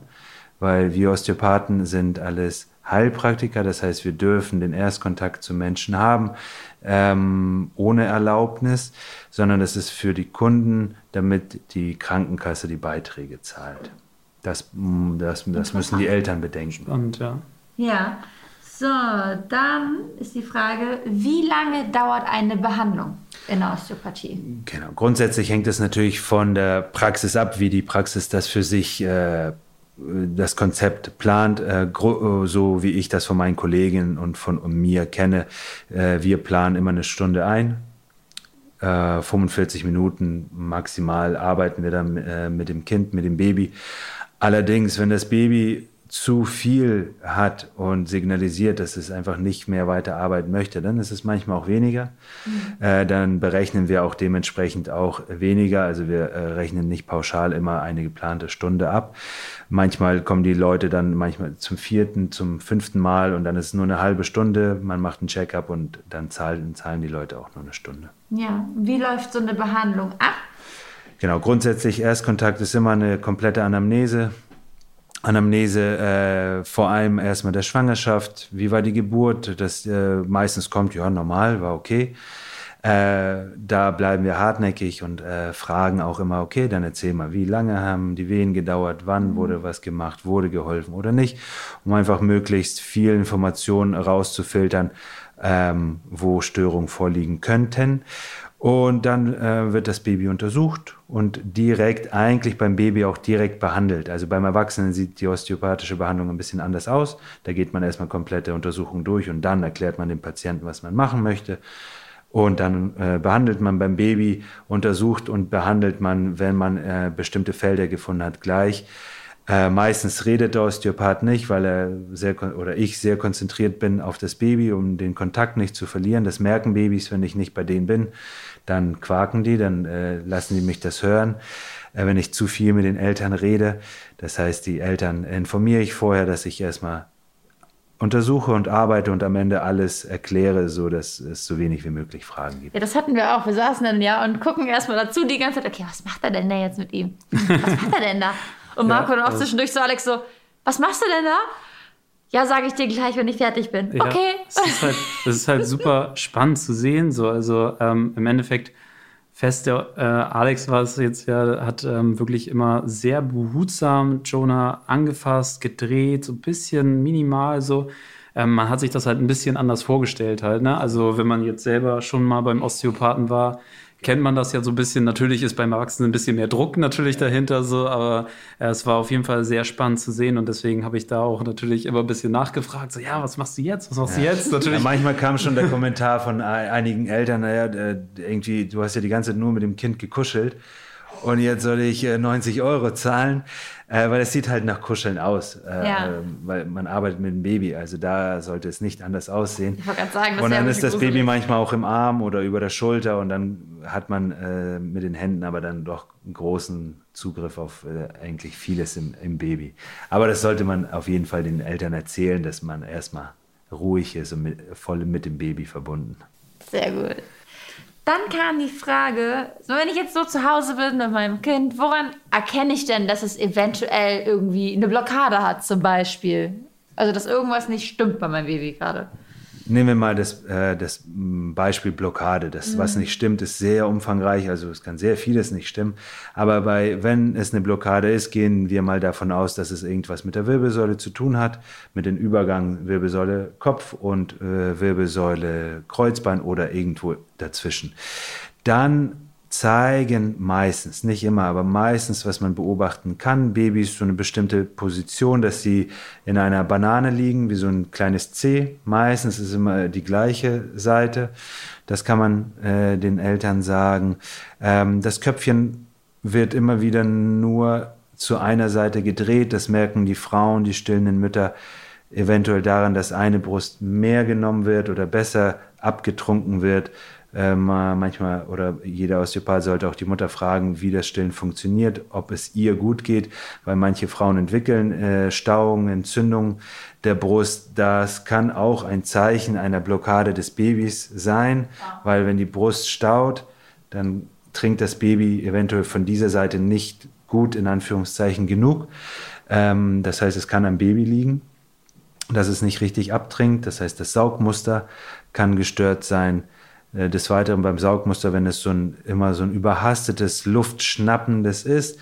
weil wir Osteopathen sind alles Heilpraktiker, das heißt, wir dürfen den Erstkontakt zu Menschen haben, ähm, ohne Erlaubnis, sondern es ist für die Kunden, damit die Krankenkasse die Beiträge zahlt. Das, mm, das, das müssen die Eltern bedenken. Und ja. Ja. So, dann ist die Frage, wie lange dauert eine Behandlung in der Osteopathie? Genau. Grundsätzlich hängt es natürlich von der Praxis ab, wie die Praxis das für sich äh, das Konzept plant, äh, äh, so wie ich das von meinen Kolleginnen und von mir kenne. Äh, wir planen immer eine Stunde ein. Äh, 45 Minuten maximal arbeiten wir dann äh, mit dem Kind, mit dem Baby. Allerdings, wenn das Baby zu viel hat und signalisiert, dass es einfach nicht mehr weiter arbeiten möchte, dann ist es manchmal auch weniger. Äh, dann berechnen wir auch dementsprechend auch weniger. Also wir äh, rechnen nicht pauschal immer eine geplante Stunde ab. Manchmal kommen die Leute dann manchmal zum vierten, zum fünften Mal und dann ist es nur eine halbe Stunde. Man macht einen Check-up und dann zahlen, zahlen die Leute auch nur eine Stunde. Ja, wie läuft so eine Behandlung ab? Genau, grundsätzlich Erstkontakt ist immer eine komplette Anamnese. Anamnese äh, vor allem erstmal der Schwangerschaft. Wie war die Geburt? Das äh, meistens kommt, ja, normal, war okay. Äh, da bleiben wir hartnäckig und äh, fragen auch immer, okay, dann erzähl mal, wie lange haben die Wehen gedauert, wann wurde was gemacht, wurde geholfen oder nicht, um einfach möglichst viel Informationen rauszufiltern, ähm, wo Störungen vorliegen könnten. Und dann äh, wird das Baby untersucht und direkt, eigentlich beim Baby auch direkt behandelt. Also beim Erwachsenen sieht die osteopathische Behandlung ein bisschen anders aus. Da geht man erstmal komplette Untersuchung durch und dann erklärt man dem Patienten, was man machen möchte. Und dann äh, behandelt man beim Baby, untersucht und behandelt man, wenn man äh, bestimmte Felder gefunden hat, gleich. Äh, meistens redet der Osteopath nicht, weil er sehr oder ich sehr konzentriert bin auf das Baby, um den Kontakt nicht zu verlieren. Das merken Babys, wenn ich nicht bei denen bin. Dann quaken die, dann äh, lassen die mich das hören. Äh, wenn ich zu viel mit den Eltern rede, das heißt, die Eltern informiere ich vorher, dass ich erstmal untersuche und arbeite und am Ende alles erkläre, so dass es so wenig wie möglich Fragen gibt. Ja, das hatten wir auch. Wir saßen dann ja und gucken erstmal dazu die ganze Zeit, okay, was macht er denn da jetzt mit ihm? Was macht er denn da? Und Marco Ja, dann auch also- zwischendurch so, Alex so, was machst du denn da? Ja, sage ich dir gleich, wenn ich fertig bin. Ja, Okay. Es ist halt, es ist halt super spannend zu sehen. So. Also ähm, im Endeffekt fest, der äh, Alex war es jetzt ja, hat ähm, wirklich immer sehr behutsam Jonah angefasst, gedreht, so ein bisschen minimal so. Ähm, man hat sich das halt ein bisschen anders vorgestellt halt. Ne? Also wenn man jetzt selber schon mal beim Osteopathen war, kennt man das ja so ein bisschen. Natürlich ist beim Erwachsenen ein bisschen mehr Druck natürlich dahinter so, aber äh, es war auf jeden Fall sehr spannend zu sehen und deswegen habe ich da auch natürlich immer ein bisschen nachgefragt. So, ja, was machst du jetzt? Was machst du jetzt? Ja, Natürlich. manchmal kam schon der Kommentar von ein- einigen Eltern, naja, äh, irgendwie, du hast ja die ganze Zeit nur mit dem Kind gekuschelt und jetzt soll ich äh, 90 Euro zahlen, äh, weil es sieht halt nach Kuscheln aus, äh, Ja. äh, weil man arbeitet mit dem Baby, also da sollte es nicht anders aussehen. Ich wollte gerade sagen, das und dann ist das Baby manchmal auch im Arm oder über der Schulter und dann hat man äh, mit den Händen aber dann doch einen großen Zugriff auf äh, eigentlich vieles im, im Baby. Aber das sollte man auf jeden Fall den Eltern erzählen, dass man erstmal ruhig ist und mit, voll mit dem Baby verbunden. Sehr gut. Dann kam die Frage, wenn ich jetzt so zu Hause bin mit meinem Kind, woran erkenne ich denn, dass es eventuell irgendwie eine Blockade hat zum Beispiel? Also, dass irgendwas nicht stimmt bei meinem Baby gerade. Nehmen wir mal das, äh, das Beispiel Blockade. Das, was nicht stimmt, ist sehr umfangreich. Also es kann sehr vieles nicht stimmen. Aber bei, wenn es eine Blockade ist, gehen wir mal davon aus, dass es irgendwas mit der Wirbelsäule zu tun hat, mit dem Übergang Wirbelsäule Kopf und äh, Wirbelsäule Kreuzbein oder irgendwo dazwischen. Dann zeigen meistens, nicht immer, aber meistens, was man beobachten kann, Babys so eine bestimmte Position, dass sie in einer Banane liegen, wie so ein kleines C. Meistens ist immer die gleiche Seite. Das kann man äh, den Eltern sagen. Ähm, das Köpfchen wird immer wieder nur zu einer Seite gedreht. Das merken die Frauen, die stillenden Mütter eventuell daran, dass eine Brust mehr genommen wird oder besser abgetrunken wird. Ähm, manchmal oder jeder Osteopath sollte auch die Mutter fragen, wie das Stillen funktioniert, ob es ihr gut geht, weil manche Frauen entwickeln äh, Stauungen, Entzündungen der Brust. Das kann auch ein Zeichen einer Blockade des Babys sein, weil wenn die Brust staut, dann trinkt das Baby eventuell von dieser Seite nicht gut, in Anführungszeichen, genug. Ähm, das heißt, es kann am Baby liegen dass es nicht richtig abtrinkt. Das heißt, das Saugmuster kann gestört sein. Äh, Des Weiteren beim Saugmuster, wenn es so ein, immer so ein überhastetes, luftschnappendes ist,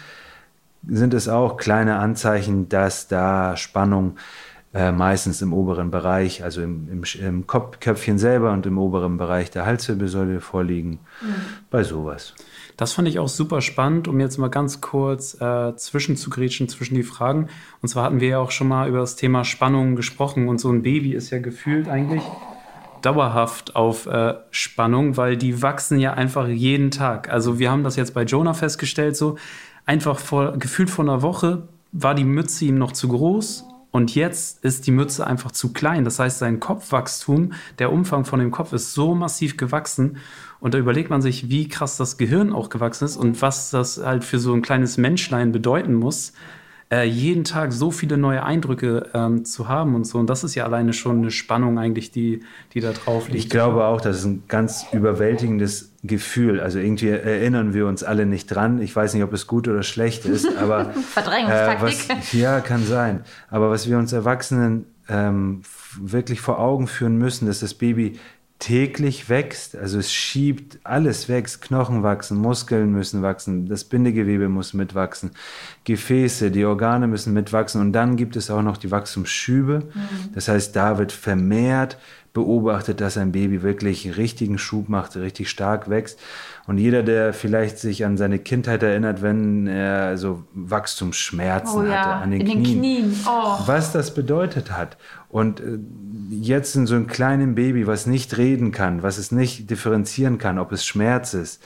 sind es auch kleine Anzeichen, dass da Spannung äh, meistens im oberen Bereich, also im, im, im Kopf, Köpfchen selber und im oberen Bereich der Halswirbelsäule vorliegen. Bei sowas. Das fand ich auch super spannend, um jetzt mal ganz kurz äh, zwischenzugrätschen zwischen die Fragen. Und zwar hatten wir ja auch schon mal über das Thema Spannung gesprochen und so ein Baby ist ja gefühlt eigentlich dauerhaft auf äh, Spannung, weil die wachsen ja einfach jeden Tag. Also wir haben das jetzt bei Jonah festgestellt, so einfach vor, gefühlt vor einer Woche war die Mütze ihm noch zu groß und jetzt ist die Mütze einfach zu klein. Das heißt, sein Kopfwachstum, der Umfang von dem Kopf ist so massiv gewachsen und da überlegt man sich, wie krass das Gehirn auch gewachsen ist und was das halt für so ein kleines Menschlein bedeuten muss, äh, jeden Tag so viele neue Eindrücke ähm, zu haben und so. Und das ist ja alleine schon eine Spannung eigentlich, die, die da drauf liegt. Ich glaube auch, das ist ein ganz überwältigendes Gefühl. Also irgendwie erinnern wir uns alle nicht dran. Ich weiß nicht, ob es gut oder schlecht ist, aber Verdrängungstaktik. Äh, was, ja, kann sein. Aber was wir uns Erwachsenen ähm, wirklich vor Augen führen müssen, dass das Baby täglich wächst, also es schiebt, alles wächst, Knochen wachsen, Muskeln müssen wachsen, das Bindegewebe muss mitwachsen, Gefäße, die Organe müssen mitwachsen und dann gibt es auch noch die Wachstumsschübe. Das heißt, da wird vermehrt beobachtet, dass ein Baby wirklich richtigen Schub macht, richtig stark wächst. Und jeder, der vielleicht sich an seine Kindheit erinnert, wenn er so Wachstumsschmerzen Oh hatte ja, an den in den Knien, Knien. Oh. was das bedeutet hat. Und äh, jetzt in so einem kleinen Baby, was nicht reden kann, was es nicht differenzieren kann, ob es Schmerz ist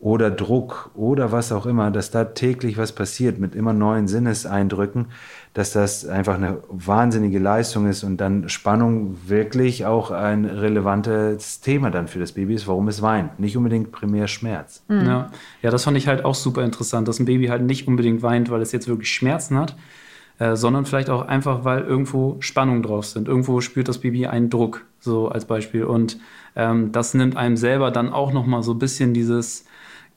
oder Druck oder was auch immer, dass da täglich was passiert mit immer neuen Sinneseindrücken, dass das einfach eine wahnsinnige Leistung ist und dann Spannung wirklich auch ein relevantes Thema dann für das Baby ist, warum es weint. Nicht unbedingt primär Schmerz. Ja. ja, das fand ich halt auch super interessant, dass ein Baby halt nicht unbedingt weint, weil es jetzt wirklich Schmerzen hat, äh, sondern vielleicht auch einfach, weil irgendwo Spannung drauf sind. Irgendwo spürt das Baby einen Druck, so als Beispiel. Und ähm, das nimmt einem selber dann auch nochmal so ein bisschen dieses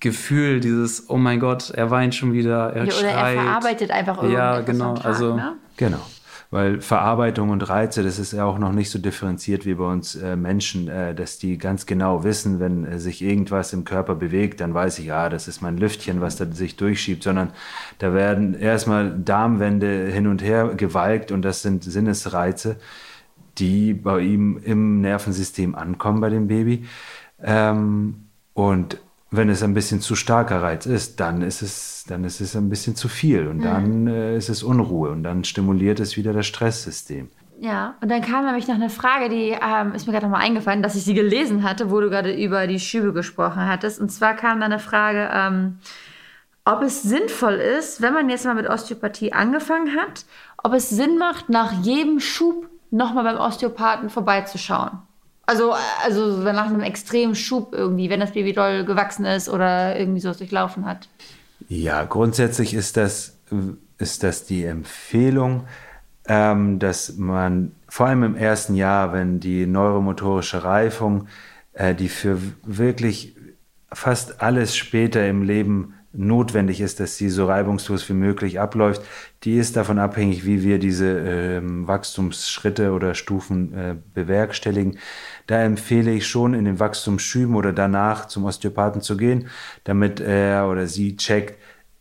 Gefühl, dieses, oh mein Gott, er weint schon wieder, er Ja, oder schreit. er verarbeitet einfach irgendwas Ja, genau, Tag, also- ne? Genau. Weil Verarbeitung und Reize, das ist ja auch noch nicht so differenziert wie bei uns äh, Menschen, äh, dass die ganz genau wissen, wenn äh, sich irgendwas im Körper bewegt, dann weiß ich, ah, das ist mein Lüftchen, was da sich durchschiebt, sondern da werden erstmal Darmwände hin und her gewalkt und das sind Sinnesreize, die bei ihm im Nervensystem ankommen bei dem Baby. Ähm, und wenn es ein bisschen zu starker Reiz ist, dann ist es, dann ist es ein bisschen zu viel und dann äh, ist es Unruhe und dann stimuliert es wieder das Stresssystem. Ja, und dann kam nämlich noch eine Frage, die ähm, ist mir gerade nochmal eingefallen, dass ich sie gelesen hatte, wo du gerade über die Schübe gesprochen hattest. Und zwar kam da eine Frage, ähm, ob es sinnvoll ist, wenn man jetzt mal mit Osteopathie angefangen hat, ob es Sinn macht, nach jedem Schub nochmal beim Osteopathen vorbeizuschauen. Also, also nach einem extremen Schub irgendwie, wenn das Baby doll gewachsen ist oder irgendwie sowas durchlaufen hat. Ja, grundsätzlich ist das, ist das die Empfehlung, ähm, dass man vor allem im ersten Jahr, wenn die neuromotorische Reifung, äh, die für wirklich fast alles später im Leben notwendig ist, dass sie so reibungslos wie möglich abläuft, die ist davon abhängig, wie wir diese ähm, Wachstumsschritte oder Stufen äh, bewerkstelligen. Da empfehle ich schon, in den Wachstumsschüben oder danach zum Osteopathen zu gehen, damit er oder sie checkt,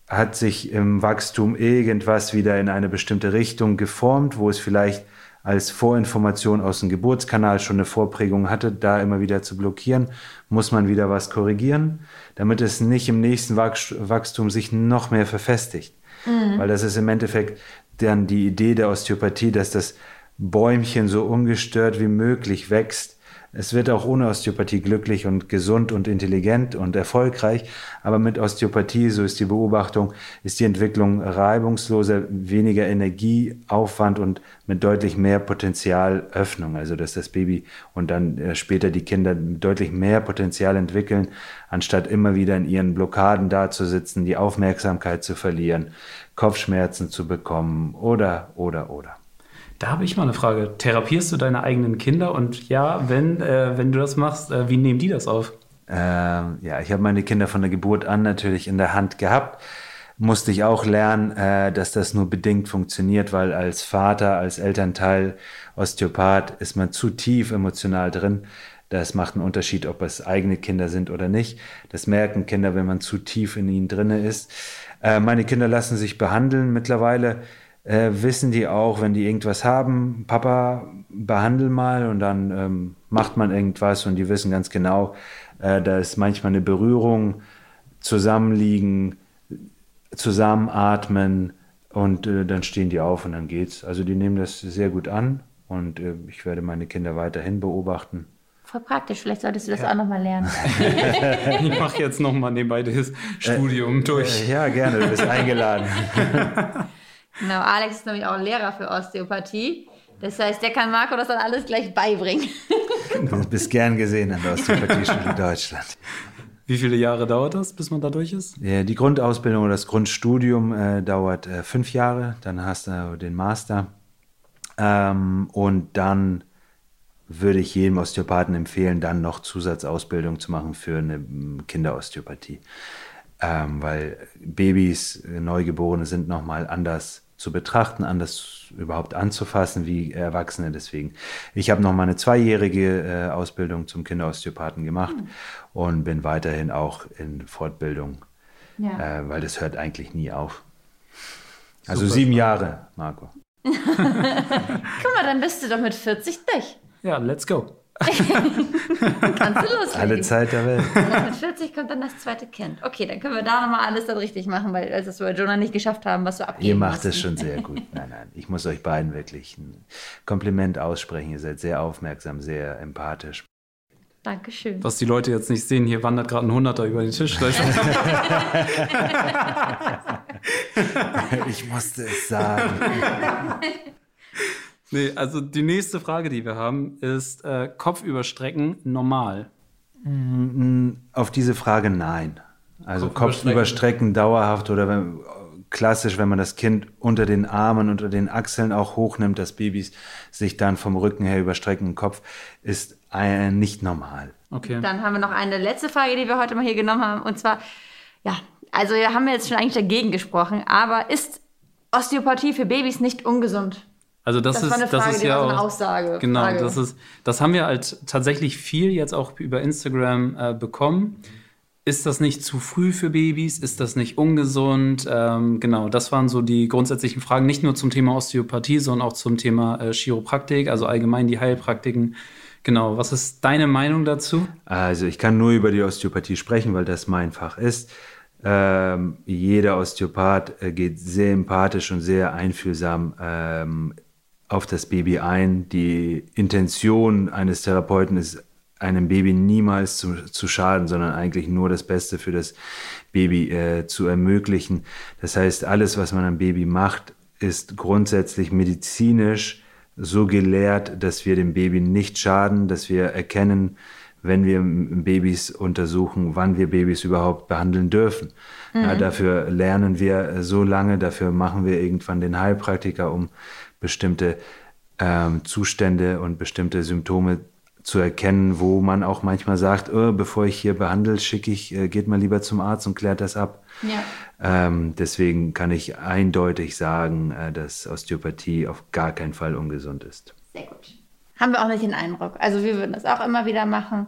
hat sich im Wachstum irgendwas wieder in eine bestimmte Richtung geformt, wo es vielleicht als Vorinformation aus dem Geburtskanal schon eine Vorprägung hatte, da immer wieder zu blockieren, muss man wieder was korrigieren, damit es nicht im nächsten Wachs- Wachstum sich noch mehr verfestigt. Weil das ist im Endeffekt dann die Idee der Osteopathie, dass das Bäumchen so ungestört wie möglich wächst. Es wird auch ohne Osteopathie glücklich und gesund und intelligent und erfolgreich, aber mit Osteopathie, so ist die Beobachtung, ist die Entwicklung reibungsloser, weniger Energieaufwand und mit deutlich mehr Potenzialöffnung, also dass das Baby und dann äh, später die Kinder deutlich mehr Potenzial entwickeln, anstatt immer wieder in ihren Blockaden dazusitzen, die Aufmerksamkeit zu verlieren, Kopfschmerzen zu bekommen oder, oder, oder. Da habe ich mal eine Frage. Therapierst du deine eigenen Kinder? Und ja, wenn, äh, wenn du das machst, äh, wie nehmen die das auf? Ähm, ja, ich habe meine Kinder von der Geburt an natürlich in der Hand gehabt. Musste ich auch lernen, äh, dass das nur bedingt funktioniert, weil als Vater, als Elternteil, Osteopath ist man zu tief emotional drin. Das macht einen Unterschied, ob es eigene Kinder sind oder nicht. Das merken Kinder, wenn man zu tief in ihnen drinne ist. Äh, meine Kinder lassen sich behandeln. Mittlerweile äh, wissen die auch, wenn die irgendwas haben, Papa, behandel mal und dann ähm, macht man irgendwas und die wissen ganz genau, äh, da ist manchmal eine Berührung, zusammenliegen, zusammenatmen und äh, dann stehen die auf und dann geht's. Also die nehmen das sehr gut an und äh, ich werde meine Kinder weiterhin beobachten. Voll praktisch, vielleicht solltest du das auch nochmal lernen. Ich mache jetzt nochmal nebenbei das Studium durch. Äh, ja, gerne, du bist eingeladen. Genau, Alex ist nämlich auch Lehrer für Osteopathie. Das heißt, der kann Marco das dann alles gleich beibringen. Du bist gern gesehen an der Osteopathieschule Deutschland. Wie viele Jahre dauert das, bis man da durch ist? Ja, Die Grundausbildung oder das Grundstudium äh, dauert äh, fünf Jahre, dann hast du den Master ähm, und dann würde ich jedem Osteopathen empfehlen, dann noch Zusatzausbildung zu machen für eine Kinderosteopathie. Ähm, weil Babys, äh, Neugeborene sind nochmal anders zu betrachten, anders überhaupt anzufassen wie Erwachsene. Deswegen, ich habe noch mal eine zweijährige äh, Ausbildung zum Kinderosteopathen gemacht und bin weiterhin auch in Fortbildung, Ja. äh, weil das hört eigentlich nie auf. Also sieben Jahre, Marco. Guck mal, dann bist du doch mit 40 durch. Ja, let's go. Kannst du loslegen. Alle Zeit der Welt. Und mit 40 kommt dann das zweite Kind. Okay, dann können wir da nochmal alles dann richtig machen, weil als das wir bei Jonah nicht geschafft haben, was wir abgeben Ihr macht es schon sehr gut. Nein, nein, ich muss euch beiden wirklich ein Kompliment aussprechen. Ihr seid sehr aufmerksam, sehr empathisch. Dankeschön. Was die Leute jetzt nicht sehen, hier wandert gerade ein Hunderter über den Tisch. Ich musste es sagen. nee, also die nächste Frage, die wir haben, ist äh, Kopfüberstrecken normal. Auf diese Frage nein. Also Kopfüberstrecken. Kopfüberstrecken dauerhaft oder wenn, klassisch, wenn man das Kind unter den Armen, unter den Achseln auch hochnimmt, dass Babys sich dann vom Rücken her überstrecken im Kopf, ist äh, nicht normal. Okay. Dann haben wir noch eine letzte Frage, die wir heute mal hier genommen haben. Und zwar, ja, also wir haben jetzt schon eigentlich dagegen gesprochen, aber ist Osteopathie für Babys nicht ungesund? Also das, Das ist war eine Frage, das ist ja so eine auch, Aussage- Genau, Frage. das ist das haben wir halt tatsächlich viel jetzt auch über Instagram äh, bekommen. Ist das nicht zu früh für Babys? Ist das nicht ungesund? Ähm, genau, das waren so die grundsätzlichen Fragen, nicht nur zum Thema Osteopathie, sondern auch zum Thema äh, Chiropraktik, also allgemein die Heilpraktiken. Genau, was ist deine Meinung dazu? Also ich kann nur über die Osteopathie sprechen, weil das mein Fach ist. Ähm, jeder Osteopath äh, geht sehr empathisch und sehr einfühlsam ähm, auf das Baby ein. Die Intention eines Therapeuten ist, einem Baby niemals zu, zu schaden, sondern eigentlich nur das Beste für das Baby äh, zu ermöglichen. Das heißt, alles, was man am Baby macht, ist grundsätzlich medizinisch so gelehrt, dass wir dem Baby nicht schaden, dass wir erkennen, wenn wir Babys untersuchen, wann wir Babys überhaupt behandeln dürfen. Ja, dafür lernen wir so lange, dafür machen wir irgendwann den Heilpraktiker, um bestimmte ähm, Zustände und bestimmte Symptome zu erkennen, wo man auch manchmal sagt, oh, bevor ich hier behandle, schicke ich, äh, geht mal lieber zum Arzt und klärt das ab. Ja. Ähm, deswegen kann ich eindeutig sagen, äh, dass Osteopathie auf gar keinen Fall ungesund ist. Sehr gut. Haben wir auch nicht den Eindruck. Also wir würden das auch immer wieder machen.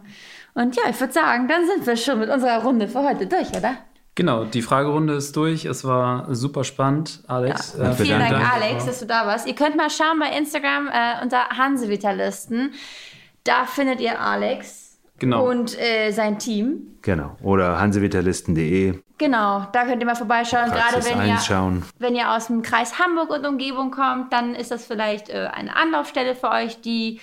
Und ja, ich würde sagen, dann sind wir schon mit unserer Runde für heute durch, oder? Genau, die Fragerunde ist durch. Es war super spannend, Alex. Ja. Äh, Vielen Dank, bedanke mich. Alex, dass du da warst. Ihr könnt mal schauen bei Instagram äh, unter Hansevitalisten. Da findet ihr Alex Genau. und äh, sein Team. Genau. Oder hansevitalisten.de, Genau, da könnt ihr mal vorbeischauen. Gerade wenn ihr, wenn ihr aus dem Kreis Hamburg und Umgebung kommt, dann ist das vielleicht äh, eine Anlaufstelle für euch, die,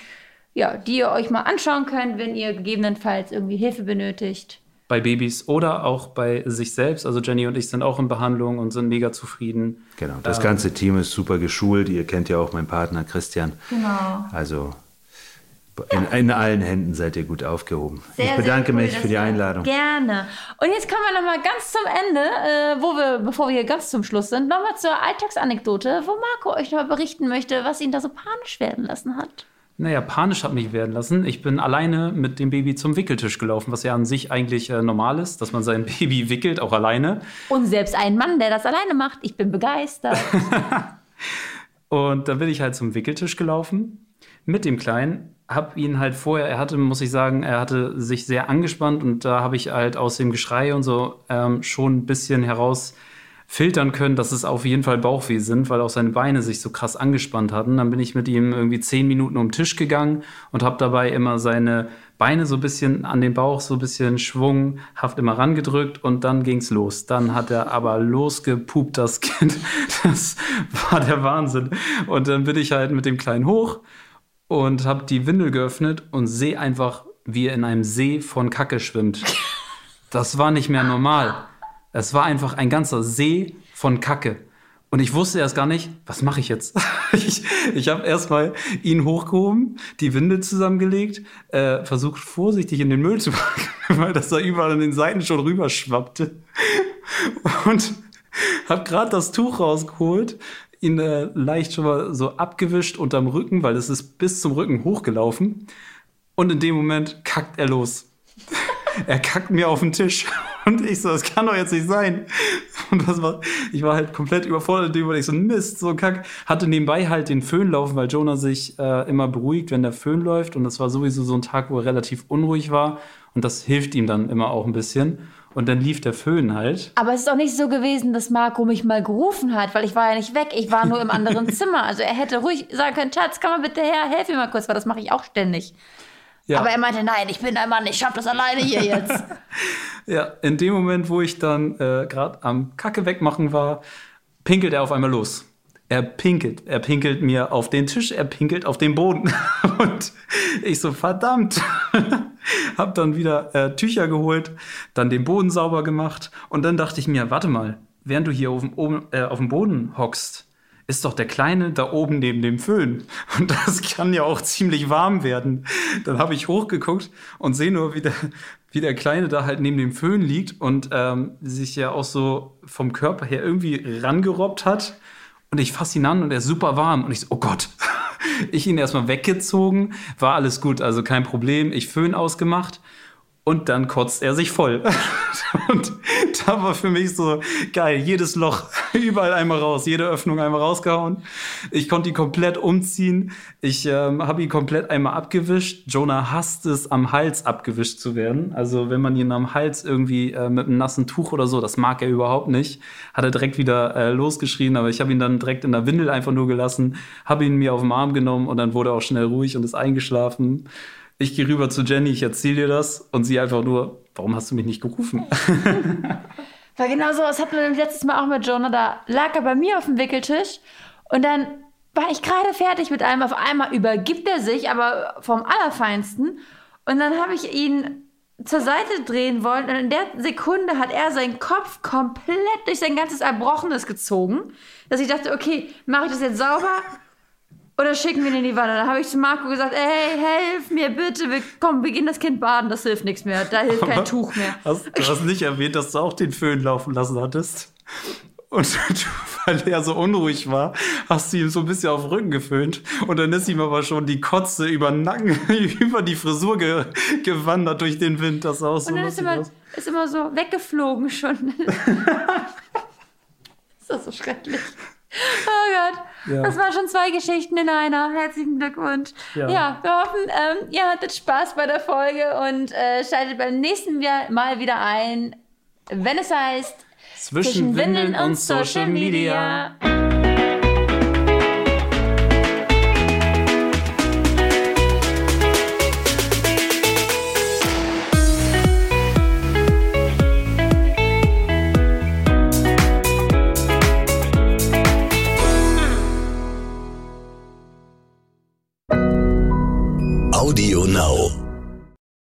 ja, die ihr euch mal anschauen könnt, wenn ihr gegebenenfalls irgendwie Hilfe benötigt. Bei Babys oder auch bei sich selbst. Also Jenny und ich sind auch in Behandlung und sind mega zufrieden. Genau. Das ganze Team ist super geschult. Ihr kennt ja auch meinen Partner Christian. Genau. Also in, in allen Händen seid ihr gut aufgehoben. Sehr, ich sehr bedanke cool, mich für die Einladung. Gerne. Und jetzt kommen wir nochmal ganz zum Ende, äh, wo wir, bevor wir hier ganz zum Schluss sind, nochmal zur Alltagsanekdote, wo Marco euch nochmal berichten möchte, was ihn da so panisch werden lassen hat. Naja, panisch hat mich werden lassen. Ich bin alleine mit dem Baby zum Wickeltisch gelaufen, was ja an sich eigentlich äh, normal ist, dass man sein Baby wickelt, auch alleine. Und selbst ein Mann, der das alleine macht, ich bin begeistert. Und dann bin ich halt zum Wickeltisch gelaufen mit dem Kleinen. Hab ihn halt vorher, er hatte, muss ich sagen, er hatte sich sehr angespannt und da habe ich halt aus dem Geschrei und so ähm, schon ein bisschen heraus filtern können, dass es auf jeden Fall Bauchweh sind, weil auch seine Beine sich so krass angespannt hatten. Dann bin ich mit ihm irgendwie zehn Minuten um den Tisch gegangen und habe dabei immer seine Beine so ein bisschen an den Bauch, so ein bisschen schwunghaft immer rangedrückt und dann ging's los. Dann hat er aber losgepupt, das Kind. Das war der Wahnsinn. Und dann bin ich halt mit dem Kleinen hoch und habe die Windel geöffnet und sehe einfach, wie er in einem See von Kacke schwimmt. Das war nicht mehr normal. Es war einfach ein ganzer See von Kacke. Und ich wusste erst gar nicht, was mache ich jetzt? ich ich habe erstmal ihn hochgehoben, die Windel zusammengelegt, äh, versucht vorsichtig in den Müll zu packen, weil das da überall an den Seiten schon rüberschwappte. Und habe gerade das Tuch rausgeholt, ihn äh, leicht schon mal so abgewischt unterm Rücken, weil es ist bis zum Rücken hochgelaufen. Und in dem Moment kackt er los. er kackt mir auf den Tisch. Und ich so, das kann doch jetzt nicht sein. Und das war, ich war halt komplett überfordert, Moment. ich so, Mist, so kack. Hatte nebenbei halt den Föhn laufen, weil Jonah sich äh, immer beruhigt, wenn der Föhn läuft. Und das war sowieso so ein Tag, wo er relativ unruhig war. Und das hilft ihm dann immer auch ein bisschen. Und dann lief der Föhn halt. Aber es ist auch nicht so gewesen, dass Marco mich mal gerufen hat, weil ich war ja nicht weg. Ich war nur im anderen Zimmer. Also er hätte ruhig sagen können, Schatz, komm mal bitte her, helf mir mal kurz, weil das mache ich auch ständig. Ja. Aber er meinte, nein, ich bin ein Mann, ich schaff das alleine hier jetzt. Ja, in dem Moment, wo ich dann äh, gerade am Kacke wegmachen war, pinkelt er auf einmal los. Er pinkelt. Er pinkelt mir auf den Tisch, er pinkelt auf den Boden. Und ich so, verdammt. Hab dann wieder äh, Tücher geholt, dann den Boden sauber gemacht. Und dann dachte ich mir, warte mal, während du hier auf dem, oben, äh, auf dem Boden hockst, ist doch der Kleine da oben neben dem Föhn. Und das kann ja auch ziemlich warm werden. Dann habe ich hochgeguckt und sehe nur, wie der wie der Kleine da halt neben dem Föhn liegt und ähm, sich ja auch so vom Körper her irgendwie rangerobbt hat. Und ich fasse ihn an und er ist super warm. Und ich so, oh Gott. Ich ihn erstmal weggezogen, war alles gut, also kein Problem. Ich Föhn ausgemacht und dann kotzt er sich voll. und da war für mich so geil, jedes Loch überall einmal raus, jede Öffnung einmal rausgehauen. Ich konnte ihn komplett umziehen. Ich ähm, habe ihn komplett einmal abgewischt. Jonah hasst es, am Hals abgewischt zu werden. Also wenn man ihn am Hals irgendwie äh, mit einem nassen Tuch oder so, das mag er überhaupt nicht. Hat er direkt wieder äh, losgeschrien, aber ich habe ihn dann direkt in der Windel einfach nur gelassen, habe ihn mir auf den Arm genommen und dann wurde er auch schnell ruhig und ist eingeschlafen. Ich gehe rüber zu Jenny, ich erzähle dir das und sie einfach nur, warum hast du mich nicht gerufen? Weil genau so, das hatten wir letztes Mal auch mit Jonah, da lag er bei mir auf dem Wickeltisch und dann war ich gerade fertig mit allem. Auf einmal übergibt er sich, aber vom Allerfeinsten. Und dann habe ich ihn zur Seite drehen wollen und in der Sekunde hat er seinen Kopf komplett durch sein ganzes Erbrochenes gezogen, dass ich dachte, okay, mache ich das jetzt sauber oder schicken wir ihn in die Wanne? Dann habe ich zu Marco gesagt, ey, helf mir bitte, wir, komm, wir gehen das Kind baden, das hilft nichts mehr, da hilft kein Tuch mehr. Hast, du hast nicht erwähnt, dass du auch den Föhn laufen lassen hattest. Und weil er so unruhig war, hast du ihm so ein bisschen auf den Rücken geföhnt. Und dann ist ihm aber schon die Kotze über den Nacken, über die Frisur ge gewandert durch den Wind. Das auch so Und dann ist immer, ist immer so weggeflogen schon. ist das so schrecklich. Oh Gott. Ja. Das waren schon zwei Geschichten in einer. Herzlichen Glückwunsch. Ja, ja wir hoffen, ähm, ihr hattet Spaß bei der Folge und äh, schaltet beim nächsten Mal wieder ein, wenn es heißt Zwischen, Zwischen Windeln und Social Media. Audio Now.